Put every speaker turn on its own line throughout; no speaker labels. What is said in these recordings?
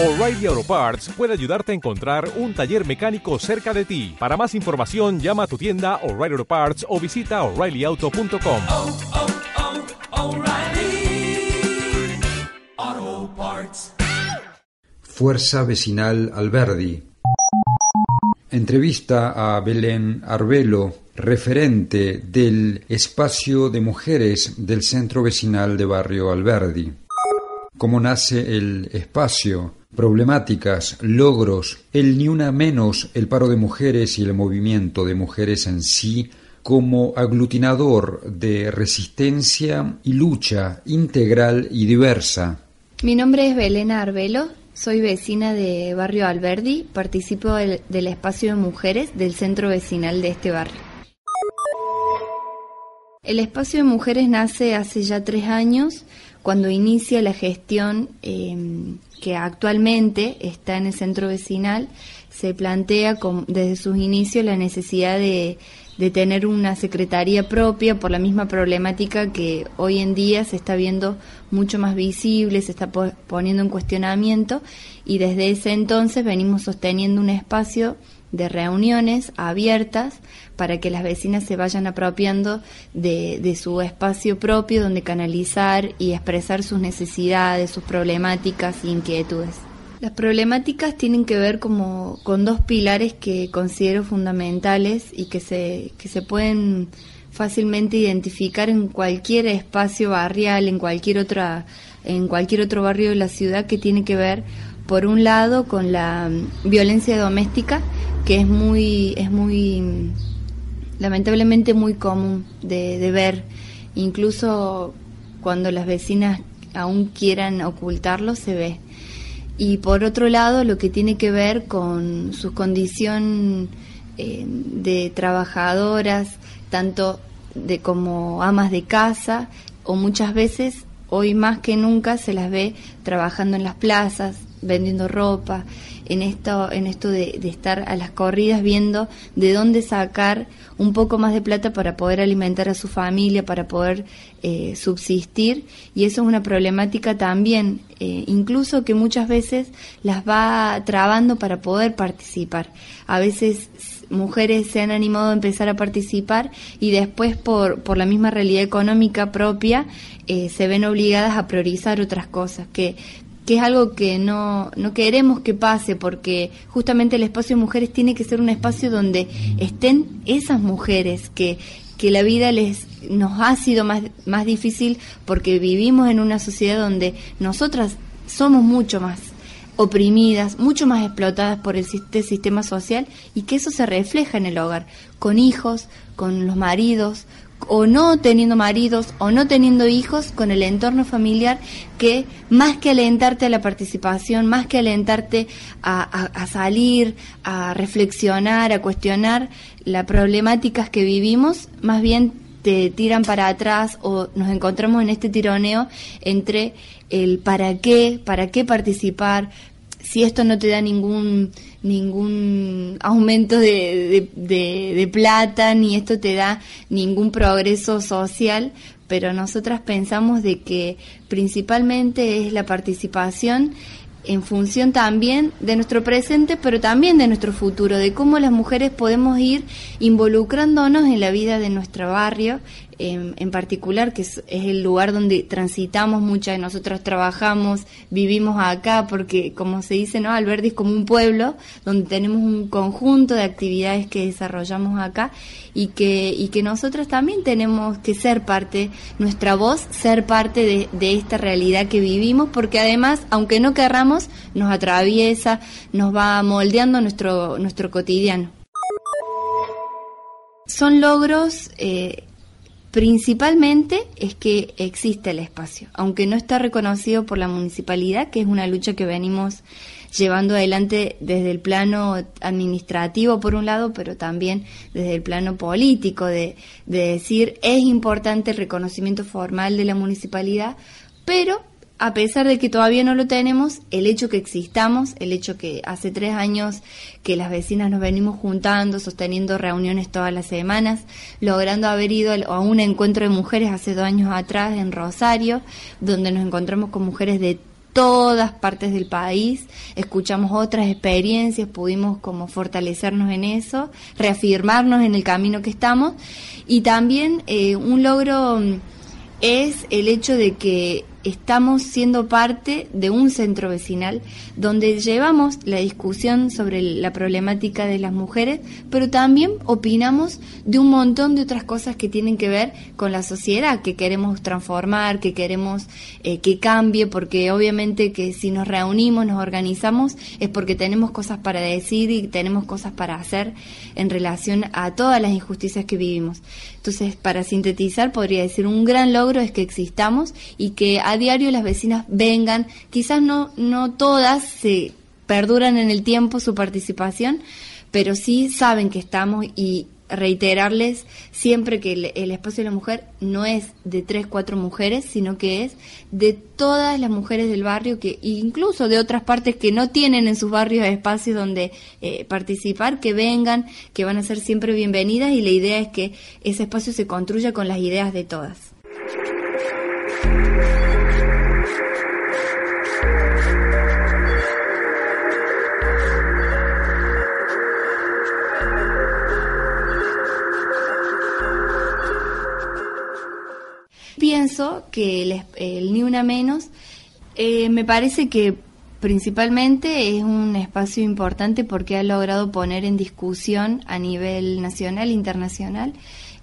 O'Reilly Auto Parts puede ayudarte a encontrar un taller mecánico cerca de ti. Para más información, llama a tu tienda O'Reilly Auto Parts o visita oreillyauto.com.
oh, oh, Parts.
Fuerza Vecinal Alberdi. Entrevista a Belén Arbelo, referente del espacio de mujeres del Centro Vecinal de Barrio Alberdi. ¿Cómo nace el espacio? Problemáticas, logros, el ni una menos, el paro de mujeres y el movimiento de mujeres en sí como aglutinador de resistencia y lucha integral y diversa.
Mi nombre es Belén Arbelo, soy vecina de Barrio Alberdi, participo del, del, espacio de mujeres del centro vecinal de este barrio. El espacio de mujeres nace hace ya tres años, cuando inicia la gestión eh, que actualmente está en el centro vecinal, se plantea desde sus inicios la necesidad de, de tener una secretaría propia por la misma problemática que hoy en día se está viendo mucho más visible, se está poniendo en cuestionamiento y desde ese entonces venimos sosteniendo un espacio de reuniones abiertas para que las vecinas se vayan apropiando de, de, su espacio propio donde canalizar y expresar sus necesidades, sus problemáticas e inquietudes. Las problemáticas tienen que ver como con dos pilares que considero fundamentales y que se, que se pueden fácilmente identificar en cualquier espacio barrial, en cualquier otra, en cualquier otro barrio de la ciudad que tiene que ver por un lado con la violencia doméstica que es muy es muy lamentablemente muy común de, de ver. Incluso cuando las vecinas aún quieran ocultarlo se ve. Y por otro lado lo que tiene que ver con su condición eh, de trabajadoras tanto de como amas de casa o muchas veces hoy más que nunca se las ve trabajando en las plazas vendiendo ropa, en esto, en esto de, de, estar a las corridas viendo de dónde sacar un poco más de plata para poder alimentar a su familia, para poder eh, subsistir. Y eso es una problemática también, eh, incluso que muchas veces las va trabando para poder participar. A veces mujeres se han animado a empezar a participar y después por, por la misma realidad económica propia eh, se ven obligadas a priorizar otras cosas que que es algo que no, no queremos que pase porque justamente el espacio de mujeres tiene que ser un espacio donde estén esas mujeres que, que la vida les nos ha sido más, más difícil porque vivimos en una sociedad donde nosotras somos mucho más oprimidas, mucho más explotadas por el sistema social y que eso se refleja en el hogar, con hijos, con los maridos, o no teniendo maridos o no teniendo hijos con el entorno familiar que más que alentarte a la participación, más que alentarte a, salir, a reflexionar, a cuestionar las problemáticas que vivimos, más bien te tiran para atrás o nos encontramos en este tironeo entre el para qué, para qué participar, si esto no te da ningún ningún aumento de, de, de, plata ni esto te da ningún progreso social pero nosotras pensamos de que principalmente es la participación en función también de nuestro presente, pero también de nuestro futuro, de cómo las mujeres podemos ir involucrándonos en la vida de nuestro barrio, en, particular, que es, el lugar donde transitamos muchas de nosotras trabajamos, vivimos acá, porque como se dice, ¿no? Alberdi es como un pueblo donde tenemos un conjunto de actividades que desarrollamos acá y que, y que nosotras también tenemos que ser parte, nuestra voz, ser parte de, de esta realidad que vivimos, porque además, aunque no querramos, nos atraviesa, nos va moldeando nuestro, nuestro cotidiano. Son logros eh, Principalmente es que existe el espacio, aunque no está reconocido por la municipalidad, que es una lucha que venimos llevando adelante desde el plano administrativo por un lado, pero también desde el plano político, de, de decir es importante el reconocimiento formal de la municipalidad, pero a pesar de que todavía no lo tenemos, el hecho que existamos, el hecho que hace tres años que las vecinas nos venimos juntando, sosteniendo reuniones todas las semanas, logrando haber ido a un encuentro de mujeres hace dos años atrás en Rosario, donde nos encontramos con mujeres de todas partes del país, escuchamos otras experiencias, pudimos como fortalecernos en eso, reafirmarnos en el camino que estamos y también eh, un logro mm, es el hecho de que estamos siendo parte de un centro vecinal donde llevamos la discusión sobre la problemática de las mujeres, pero también opinamos de un montón de otras cosas que tienen que ver con la sociedad, que queremos transformar, que queremos eh, que cambie, porque obviamente que si nos reunimos, nos organizamos, es porque tenemos cosas para decir y tenemos cosas para hacer en relación a todas las injusticias que vivimos. Entonces, para sintetizar, podría decir, un gran logro es que existamos y que a diario las vecinas vengan, quizás no, no todas se perduran en el tiempo su participación, pero sí saben que estamos y reiterarles siempre que el, espacio de la mujer no es de tres, cuatro mujeres, sino que es de todas las mujeres del barrio, que incluso de otras partes que no tienen en sus barrios espacios donde eh, participar, que vengan, que van a ser siempre bienvenidas y la idea es que ese espacio se construya con las ideas de todas. Pienso que el, Ni Una Menos eh, me parece que principalmente es un espacio importante porque ha logrado poner en discusión a nivel nacional e internacional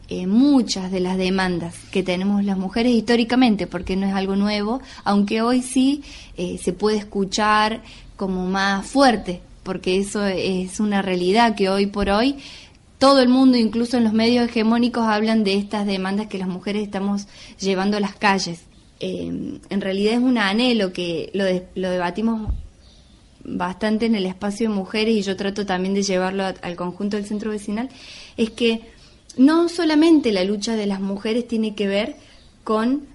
eh, muchas de las demandas que tenemos las mujeres históricamente, porque no es algo nuevo, aunque hoy sí eh, se puede escuchar como más fuerte, porque eso es una realidad que hoy por hoy todo el mundo, incluso en los medios hegemónicos, hablan de estas demandas que las mujeres estamos llevando a las calles. Eh, en realidad es un anhelo que lo, lo debatimos bastante en el espacio de mujeres y yo trato también de llevarlo al conjunto del centro vecinal, es que no solamente la lucha de las mujeres tiene que ver con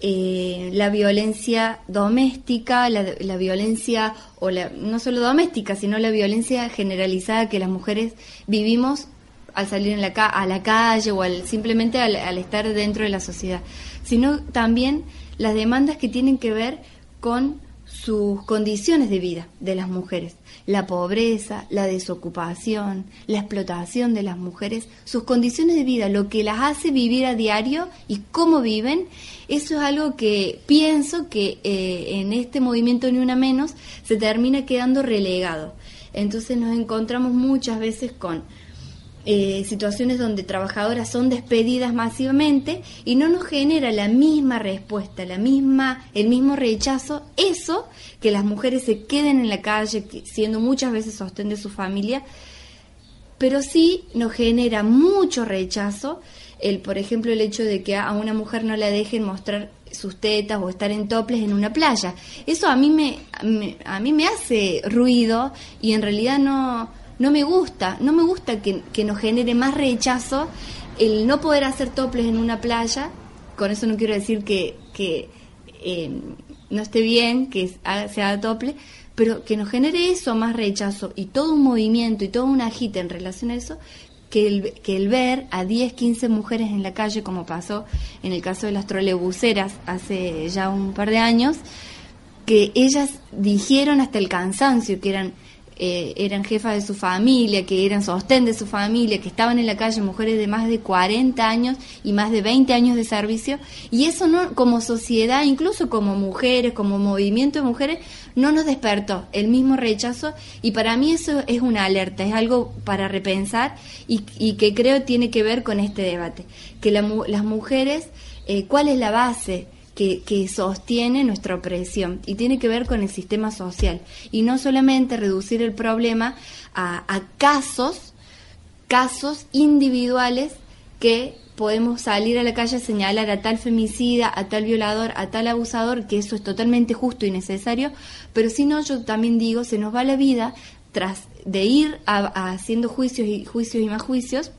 eh, la violencia doméstica, la, la violencia, o la, no solo doméstica, sino la violencia generalizada que las mujeres vivimos al salir en la a la calle o al, simplemente al, estar dentro de la sociedad, sino también las demandas que tienen que ver con sus condiciones de vida de las mujeres, la pobreza, la desocupación, la explotación de las mujeres, sus condiciones de vida, lo que las hace vivir a diario y cómo viven, eso es algo que pienso que eh, en este movimiento Ni Una Menos se termina quedando relegado. Entonces nos encontramos muchas veces con eh, situaciones donde trabajadoras son despedidas masivamente y no nos genera la misma respuesta, la misma, el mismo rechazo, eso que las mujeres se queden en la calle, siendo muchas veces sostén de su familia, pero sí nos genera mucho rechazo el, por ejemplo, el hecho de que a una mujer no la dejen mostrar sus tetas o estar en toples en una playa. Eso a mí me, a mí me hace ruido y en realidad no no me gusta, no me gusta que, nos genere más rechazo el no poder hacer toples en una playa, con eso no quiero decir que, que eh, no esté bien que se haga tople, pero que nos genere eso más rechazo y todo un movimiento y toda una agita en relación a eso, que el, que el ver a 10, 15 mujeres en la calle, como pasó en el caso de las trolebuseras hace ya un par de años, que ellas dijeron hasta el cansancio que eran eh, eran jefas de su familia, que eran sostén de su familia, que estaban en la calle mujeres de más de 40 años y más de 20 años de servicio, y eso no, como sociedad, incluso como mujeres, como movimiento de mujeres, no nos despertó el mismo rechazo, y para mí eso es una alerta, es algo para repensar y, que creo tiene que ver con este debate, que las mujeres, eh, ¿cuál es la base? Que, sostiene nuestra opresión y tiene que ver con el sistema social. Y no solamente reducir el problema a, casos, casos individuales que podemos salir a la calle a señalar a tal femicida, a tal violador, a tal abusador, que eso es totalmente justo y necesario, pero si no, yo también digo, se nos va la vida tras de ir haciendo juicios y juicios y más juicios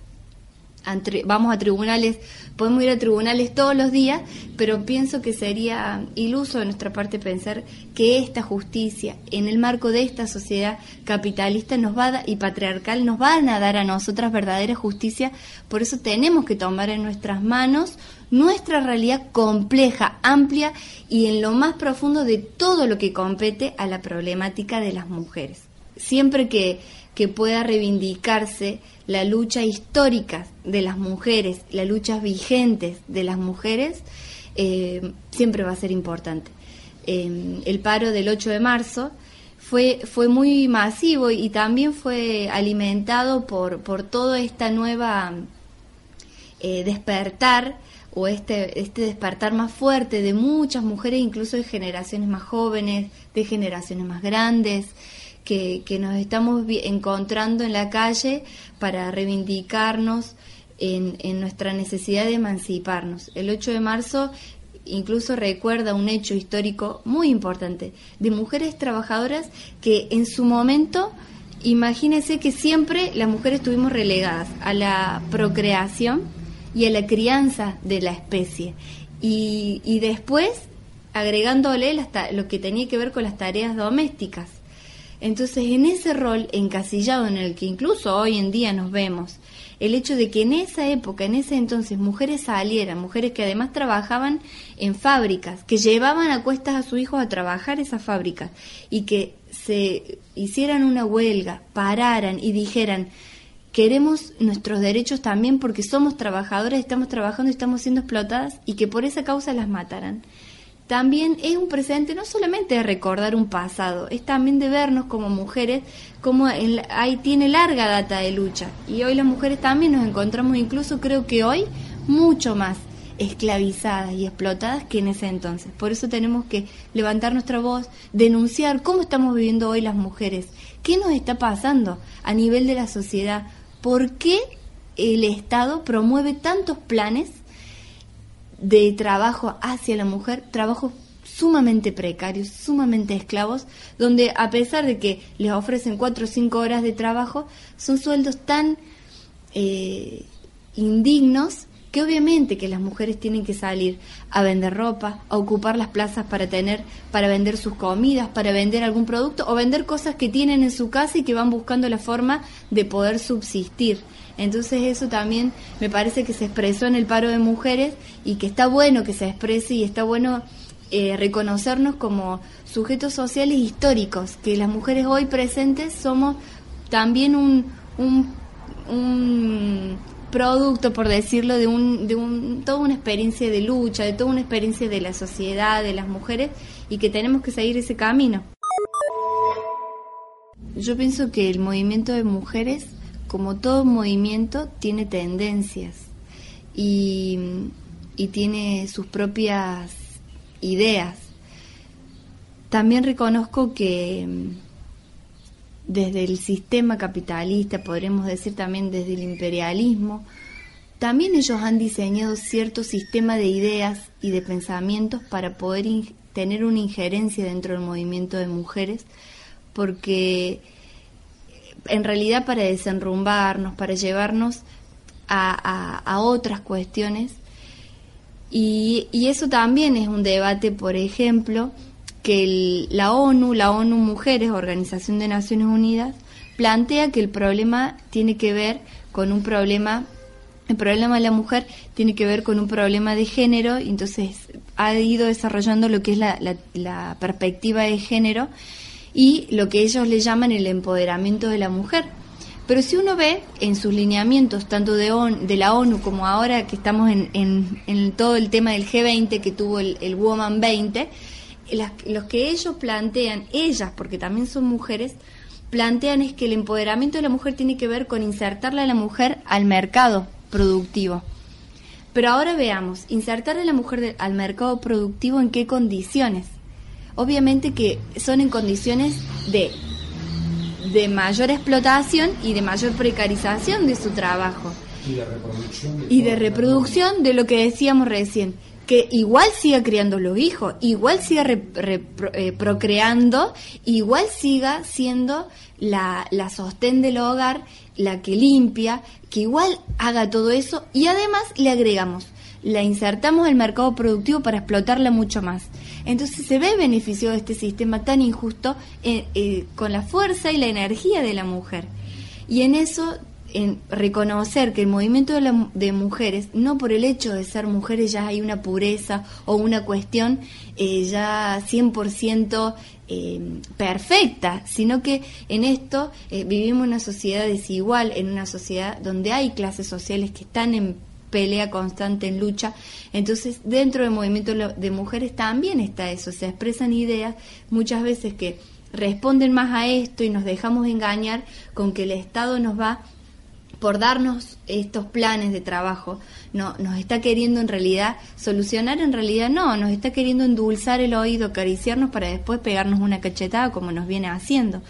vamos a tribunales, podemos ir a tribunales todos los días, pero pienso que sería iluso de nuestra parte pensar que esta justicia, en el marco de esta sociedad capitalista nos va y patriarcal, nos van a dar a nosotras verdadera justicia. Por eso tenemos que tomar en nuestras manos nuestra realidad compleja, amplia y en lo más profundo de todo lo que compete a la problemática de las mujeres. Siempre que, que pueda reivindicarse la lucha histórica de las mujeres, las luchas vigentes de las mujeres, eh, siempre va a ser importante. Eh, el paro del 8 de marzo fue, fue muy masivo y también fue alimentado por, por toda esta nueva eh, despertar o este, este despertar más fuerte de muchas mujeres, incluso de generaciones más jóvenes, de generaciones más grandes, que, nos estamos encontrando en la calle para reivindicarnos en, nuestra necesidad de emanciparnos. El 8 de marzo incluso recuerda un hecho histórico muy importante de mujeres trabajadoras que en su momento, imagínense que siempre las mujeres estuvimos relegadas a la procreación y a la crianza de la especie. Y, y después agregándole lo que tenía que ver con las tareas domésticas. Entonces, en ese rol encasillado en el que incluso hoy en día nos vemos, el hecho de que en esa época, en ese entonces, mujeres salieran, mujeres que además trabajaban en fábricas, que llevaban a cuestas a sus hijos a trabajar esas fábricas y que se hicieran una huelga, pararan y dijeran, queremos nuestros derechos también porque somos trabajadoras, estamos trabajando estamos siendo explotadas y que por esa causa las mataran también es un presente no solamente de recordar un pasado, es también de vernos como mujeres, como ahí tiene larga data de lucha. Y hoy las mujeres también nos encontramos, incluso creo que hoy, mucho más esclavizadas y explotadas que en ese entonces. Por eso tenemos que levantar nuestra voz, denunciar cómo estamos viviendo hoy las mujeres, qué nos está pasando a nivel de la sociedad, por qué el Estado promueve tantos planes de trabajo hacia la mujer, trabajos sumamente precarios, sumamente esclavos, donde a pesar de que les ofrecen cuatro o cinco horas de trabajo, son sueldos tan eh, indignos que obviamente que las mujeres tienen que salir a vender ropa, a ocupar las plazas para tener, para vender sus comidas, para vender algún producto o vender cosas que tienen en su casa y que van buscando la forma de poder subsistir. Entonces eso también me parece que se expresó en el paro de mujeres y que está bueno que se exprese y está bueno eh, reconocernos como sujetos sociales históricos, que las mujeres hoy presentes somos también un, un, un producto, por decirlo, de, un, de un, toda una experiencia de lucha, de toda una experiencia de la sociedad, de las mujeres, y que tenemos que seguir ese camino. Yo pienso que el movimiento de mujeres como todo movimiento, tiene tendencias y, tiene sus propias ideas. También reconozco que desde el sistema capitalista, podremos decir también desde el imperialismo, también ellos han diseñado cierto sistema de ideas y de pensamientos para poder tener una injerencia dentro del movimiento de mujeres, porque en realidad para desenrumbarnos, para llevarnos a, otras cuestiones. Y, eso también es un debate, por ejemplo, que la ONU, la ONU Mujeres, Organización de Naciones Unidas, plantea que el problema tiene que ver con un problema, el problema de la mujer tiene que ver con un problema de género, entonces ha ido desarrollando lo que es la, perspectiva de género y lo que ellos le llaman el empoderamiento de la mujer. Pero si uno ve en sus lineamientos, tanto de, la ONU como ahora que estamos en, en, todo el tema del G20 que tuvo el, el Woman 20, los que ellos plantean, ellas, porque también son mujeres, plantean es que el empoderamiento de la mujer tiene que ver con insertarle a la mujer al mercado productivo. Pero ahora veamos, insertarle a la mujer al mercado productivo en qué condiciones obviamente que son en condiciones de, de mayor explotación y de mayor precarización de su trabajo.
Y de reproducción.
De y de reproducción de lo que decíamos recién. Que igual siga criando los hijos, igual siga eh, procreando, igual siga siendo la, la sostén del hogar, la que limpia, que igual haga todo eso y además le agregamos, la insertamos al mercado productivo para explotarla mucho más. Entonces se ve beneficio de este sistema tan injusto eh, eh, con la fuerza y la energía de la mujer. Y en eso en reconocer que el movimiento de, mujeres, no por el hecho de ser mujeres ya hay una pureza o una cuestión eh, ya 100% eh, perfecta, sino que en esto eh, vivimos una sociedad desigual, en una sociedad donde hay clases sociales que están en pelea constante, en lucha. Entonces, dentro del movimiento de mujeres también está eso, se expresan ideas muchas veces que responden más a esto y nos dejamos engañar con que el Estado nos va por darnos estos planes de trabajo, no, nos está queriendo en realidad solucionar, en realidad no, nos está queriendo endulzar el oído, acariciarnos para después pegarnos una cachetada como nos viene haciendo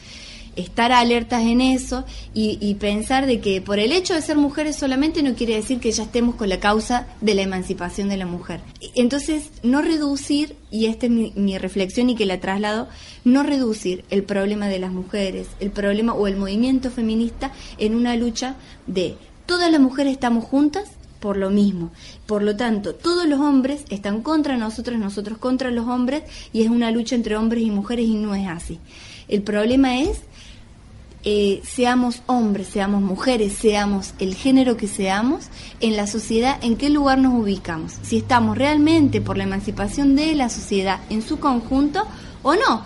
estar alertas en eso y, pensar de que por el hecho de ser mujeres solamente no quiere decir que ya estemos con la causa de la emancipación de la mujer. Entonces, no reducir, y esta es mi, reflexión y que la traslado, no reducir el problema de las mujeres, el problema o el movimiento feminista en una lucha de todas las mujeres estamos juntas por lo mismo. Por lo tanto, todos los hombres están contra nosotros, nosotros contra los hombres, y es una lucha entre hombres y mujeres y no es así. El problema es eh, seamos hombres, seamos mujeres, seamos el género que seamos, en la sociedad, en qué lugar nos ubicamos. Si estamos realmente por la emancipación de la sociedad en su conjunto o no.